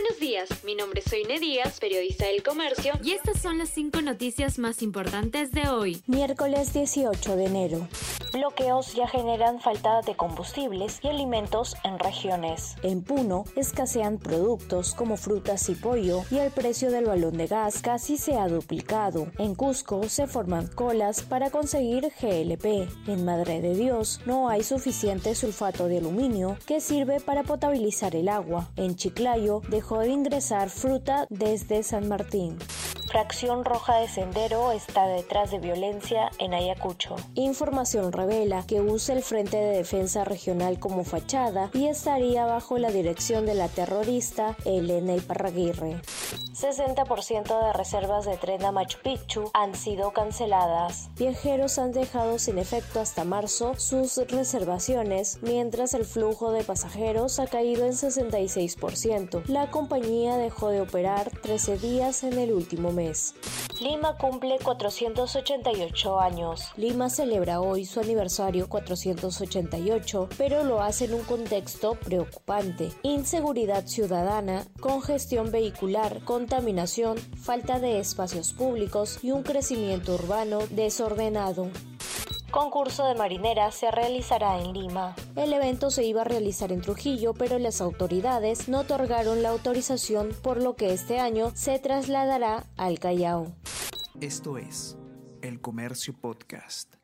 Buenos días, mi nombre es Soine Díaz, periodista del Comercio, y estas son las cinco noticias más importantes de hoy, miércoles 18 de enero. Bloqueos ya generan falta de combustibles y alimentos en regiones. En Puno escasean productos como frutas y pollo y el precio del balón de gas casi se ha duplicado. En Cusco se forman colas para conseguir GLP. En Madre de Dios no hay suficiente sulfato de aluminio que sirve para potabilizar el agua. En Chiclayo dejó de ingresar fruta desde San Martín. Fracción Roja de Sendero está detrás de violencia en Ayacucho. Información revela que usa el Frente de Defensa Regional como fachada y estaría bajo la dirección de la terrorista Elena Iparraguirre. 60% de reservas de tren a Machu Picchu han sido canceladas. Viajeros han dejado sin efecto hasta marzo sus reservaciones, mientras el flujo de pasajeros ha caído en 66%. La compañía dejó de operar 13 días en el último mes. Lima cumple 488 años. Lima celebra hoy su aniversario 488, pero lo hace en un contexto preocupante. Inseguridad ciudadana, congestión vehicular, contaminación, falta de espacios públicos y un crecimiento urbano desordenado concurso de marinera se realizará en Lima. El evento se iba a realizar en Trujillo, pero las autoridades no otorgaron la autorización, por lo que este año se trasladará al Callao. Esto es El Comercio Podcast.